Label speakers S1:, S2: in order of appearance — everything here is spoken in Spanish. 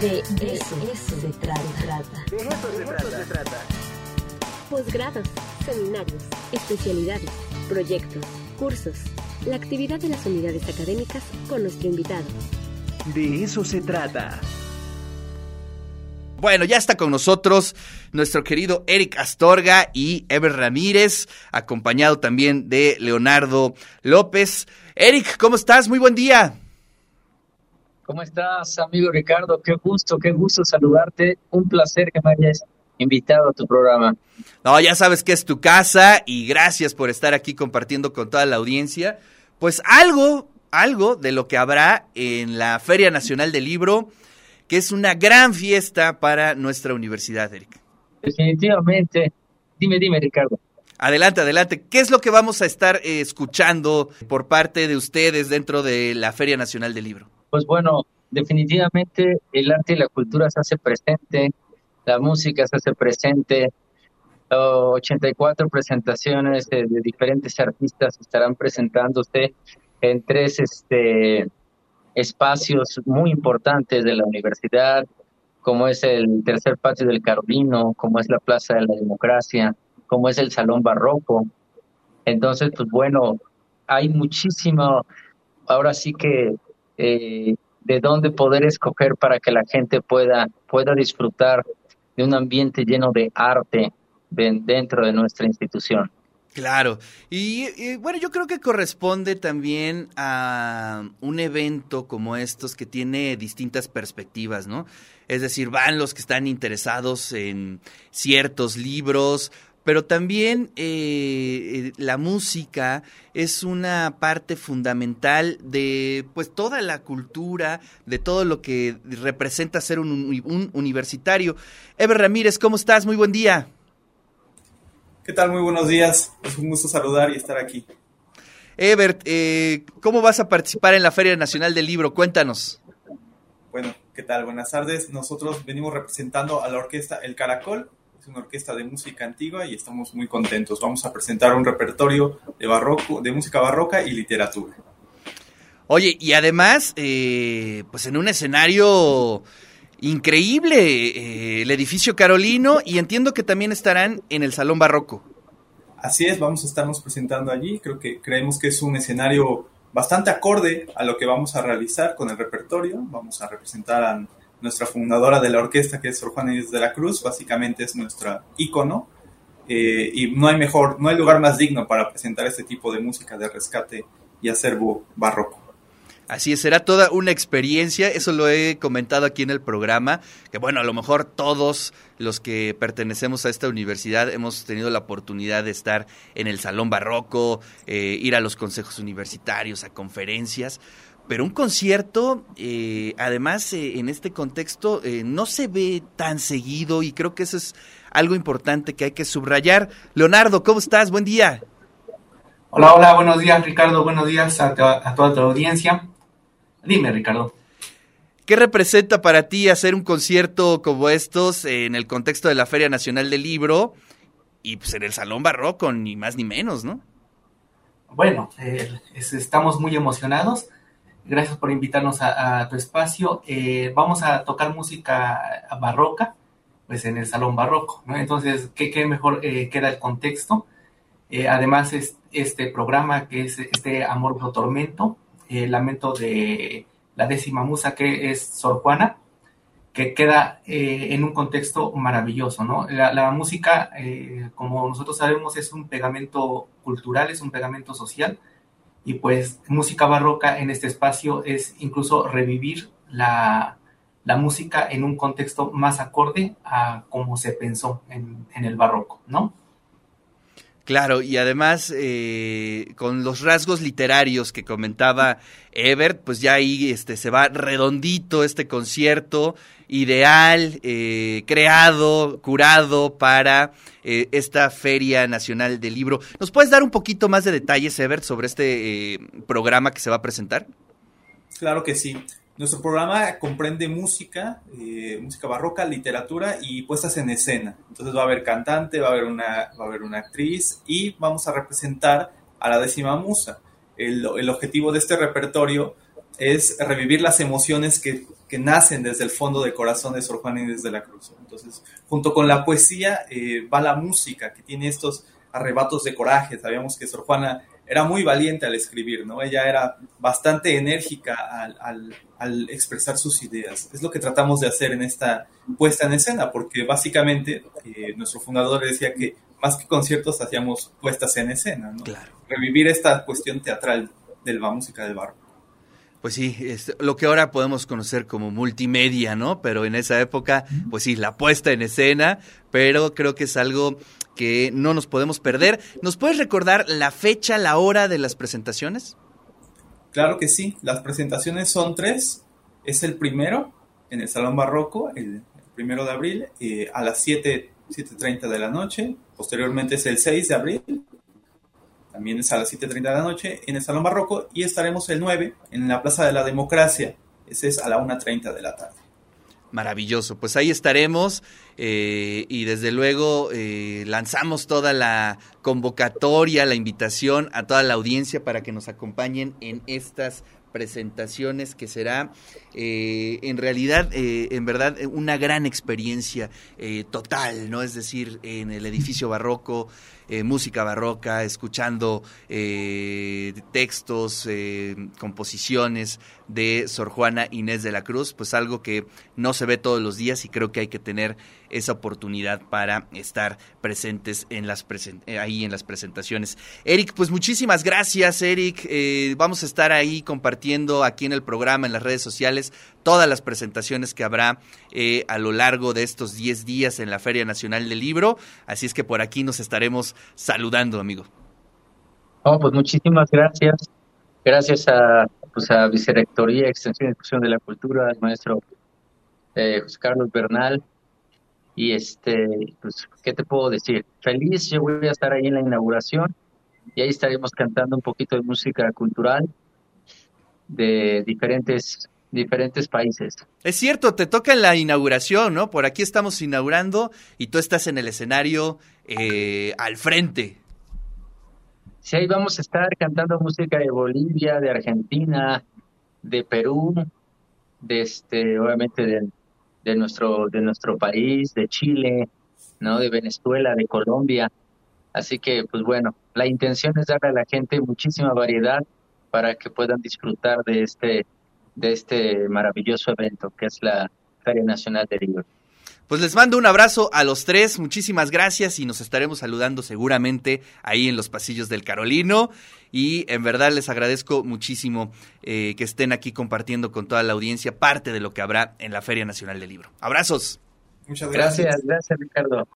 S1: De eso, eso se trata.
S2: De eso se trata.
S1: Posgrados, seminarios, especialidades, proyectos, cursos. La actividad de las unidades académicas con nuestro invitado.
S2: De eso se trata.
S3: Bueno, ya está con nosotros nuestro querido Eric Astorga y Ever Ramírez, acompañado también de Leonardo López. Eric, ¿cómo estás? Muy buen día.
S4: ¿Cómo estás, amigo Ricardo? Qué gusto, qué gusto saludarte. Un placer que me hayas invitado a tu programa.
S3: No, ya sabes que es tu casa y gracias por estar aquí compartiendo con toda la audiencia. Pues algo, algo de lo que habrá en la Feria Nacional del Libro, que es una gran fiesta para nuestra universidad, Eric.
S4: Definitivamente. Dime, dime, Ricardo.
S3: Adelante, adelante. ¿Qué es lo que vamos a estar eh, escuchando por parte de ustedes dentro de la Feria Nacional del Libro?
S4: Pues bueno, definitivamente el arte y la cultura se hace presente, la música se hace presente, 84 presentaciones de, de diferentes artistas estarán presentándose en tres este, espacios muy importantes de la universidad, como es el tercer patio del Carolino, como es la Plaza de la Democracia, como es el Salón Barroco. Entonces, pues bueno, hay muchísimo, ahora sí que eh, de dónde poder escoger para que la gente pueda, pueda disfrutar de un ambiente lleno de arte dentro de nuestra institución.
S3: Claro, y, y, bueno, yo creo que corresponde también a un evento como estos que tiene distintas perspectivas, ¿no? Es decir, van los que están interesados en ciertos libros, pero también eh, la música es una parte fundamental de pues toda la cultura, de todo lo que representa ser un, un universitario. Ever Ramírez, ¿cómo estás? Muy buen día.
S5: ¿Qué tal? Muy buenos días. Es un gusto saludar y estar aquí.
S3: Ebert, eh, ¿cómo vas a participar en la Feria Nacional del Libro? Cuéntanos.
S5: Bueno, ¿qué tal? Buenas tardes. Nosotros venimos representando a la orquesta El Caracol. Es una orquesta de música antigua y estamos muy contentos. Vamos a presentar un repertorio de, barroco, de música barroca y literatura.
S3: Oye, y además, eh, pues en un escenario increíble, eh, el edificio Carolino, y entiendo que también estarán en el Salón Barroco.
S5: Así es, vamos a estarnos presentando allí. Creo que creemos que es un escenario bastante acorde a lo que vamos a realizar con el repertorio. Vamos a representar a nuestra fundadora de la orquesta, que es Sor Juana Inés de la Cruz, básicamente es nuestra ícono. Eh, y no hay mejor, no hay lugar más digno para presentar este tipo de música de rescate y acervo barroco.
S3: Así es, será toda una experiencia, eso lo he comentado aquí en el programa, que bueno, a lo mejor todos los que pertenecemos a esta universidad hemos tenido la oportunidad de estar en el Salón Barroco, eh, ir a los consejos universitarios, a conferencias, pero un concierto, eh, además eh, en este contexto, eh, no se ve tan seguido y creo que eso es algo importante que hay que subrayar. Leonardo, ¿cómo estás? Buen día.
S6: Hola, hola, buenos días Ricardo, buenos días a, a toda tu audiencia. Dime, Ricardo.
S3: ¿Qué representa para ti hacer un concierto como estos en el contexto de la Feria Nacional del Libro y pues en el Salón Barroco, ni más ni menos, ¿no?
S6: Bueno, eh, es, estamos muy emocionados. Gracias por invitarnos a, tu espacio. Eh, vamos a tocar música barroca, pues en el Salón Barroco, ¿no? Entonces, ¿qué, qué mejor eh, queda el contexto? además, es este programa que es este Amor Tormento, lamento de la décima musa que es Sor Juana, que queda eh, en un contexto maravilloso, ¿no? La, la música, eh, como nosotros sabemos, es un pegamento cultural, es un pegamento social, y pues música barroca en este espacio es incluso revivir la, la música en un contexto más acorde a cómo se pensó en, el barroco, ¿no?
S3: Claro, y además eh, con los rasgos literarios que comentaba Ebert, pues ya ahí este, se va redondito este concierto ideal, eh, creado, curado para eh, esta Feria Nacional del Libro. ¿Nos puedes dar un poquito más de detalles, Ebert, sobre este programa que se va a presentar?
S5: Claro que sí. Nuestro programa comprende música, eh, música barroca, literatura y puestas en escena. Entonces va a haber cantante, va a haber una, va a haber una actriz y vamos a representar a la décima musa. El objetivo de este repertorio es revivir las emociones que, que nacen desde el fondo del corazón de Sor Juana Inés de la Cruz. Entonces, junto con la poesía eh, va la música, que tiene estos arrebatos de coraje. Sabíamos que Sor Juana era muy valiente al escribir, ¿no? Ella era bastante enérgica al, al, expresar sus ideas. Es lo que tratamos de hacer en esta puesta en escena, porque básicamente eh, nuestro fundador decía que más que conciertos hacíamos puestas en escena, ¿no?
S3: Claro.
S5: Revivir esta cuestión teatral de la música del barro.
S3: Pues sí, es lo que ahora podemos conocer como multimedia, ¿no? Pero en esa época, pues sí, la puesta en escena, pero creo que es algo que no nos podemos perder. ¿Nos puedes recordar la fecha, la hora de las presentaciones?
S5: Claro que sí, las presentaciones son tres. Es el primero en el Salón Barroco, el primero de abril, eh, a las 7, 7.30 de la noche. Posteriormente es el 6 de abril también es a las 7.30 de la noche en el Salón Barroco y estaremos el 9 en la Plaza de la Democracia, ese es a la 1.30 de la tarde.
S3: Maravilloso, pues ahí estaremos eh, y desde luego eh, lanzamos toda la convocatoria, la invitación a toda la audiencia para que nos acompañen en estas presentaciones que será eh, en realidad, eh, en verdad, una gran experiencia eh, total, ¿no? Es decir, en el edificio barroco, música barroca, escuchando textos, composiciones de Sor Juana Inés de la Cruz, pues algo que no se ve todos los días y creo que hay que tener esa oportunidad para estar presentes en las ahí en las presentaciones. Eric, pues muchísimas gracias, Eric. vamos a estar ahí compartiendo aquí en el programa, en las redes sociales todas las presentaciones que habrá eh, a lo largo de estos 10 días en la Feria Nacional del Libro. Así es que por aquí nos estaremos saludando, amigo.
S4: Oh, pues muchísimas gracias. Gracias a, pues a Vicerrectoría, Extensión y Difusión de la Cultura, al maestro eh, José Carlos Bernal. Y este, pues, ¿qué te puedo decir? Feliz, yo voy a estar ahí en la inauguración y ahí estaremos cantando un poquito de música cultural de diferentes diferentes países.
S3: Es cierto, te toca en la inauguración, ¿no? Por aquí estamos inaugurando y tú estás en el escenario eh, al frente.
S4: Sí, ahí vamos a estar cantando música de Bolivia, de Argentina, de Perú, de este, obviamente de, de nuestro, de nuestro país, de Chile, ¿no? De Venezuela, de Colombia. Así que, pues bueno, la intención es darle a la gente muchísima variedad para que puedan disfrutar de este de este maravilloso evento que es la Feria Nacional del Libro.
S3: Pues les mando un abrazo a los tres, muchísimas gracias y nos estaremos saludando seguramente ahí en los pasillos del Carolino y en verdad les agradezco muchísimo eh, que estén aquí compartiendo con toda la audiencia parte de lo que habrá en la Feria Nacional del Libro. Abrazos.
S4: Muchas gracias. Gracias, gracias Ricardo.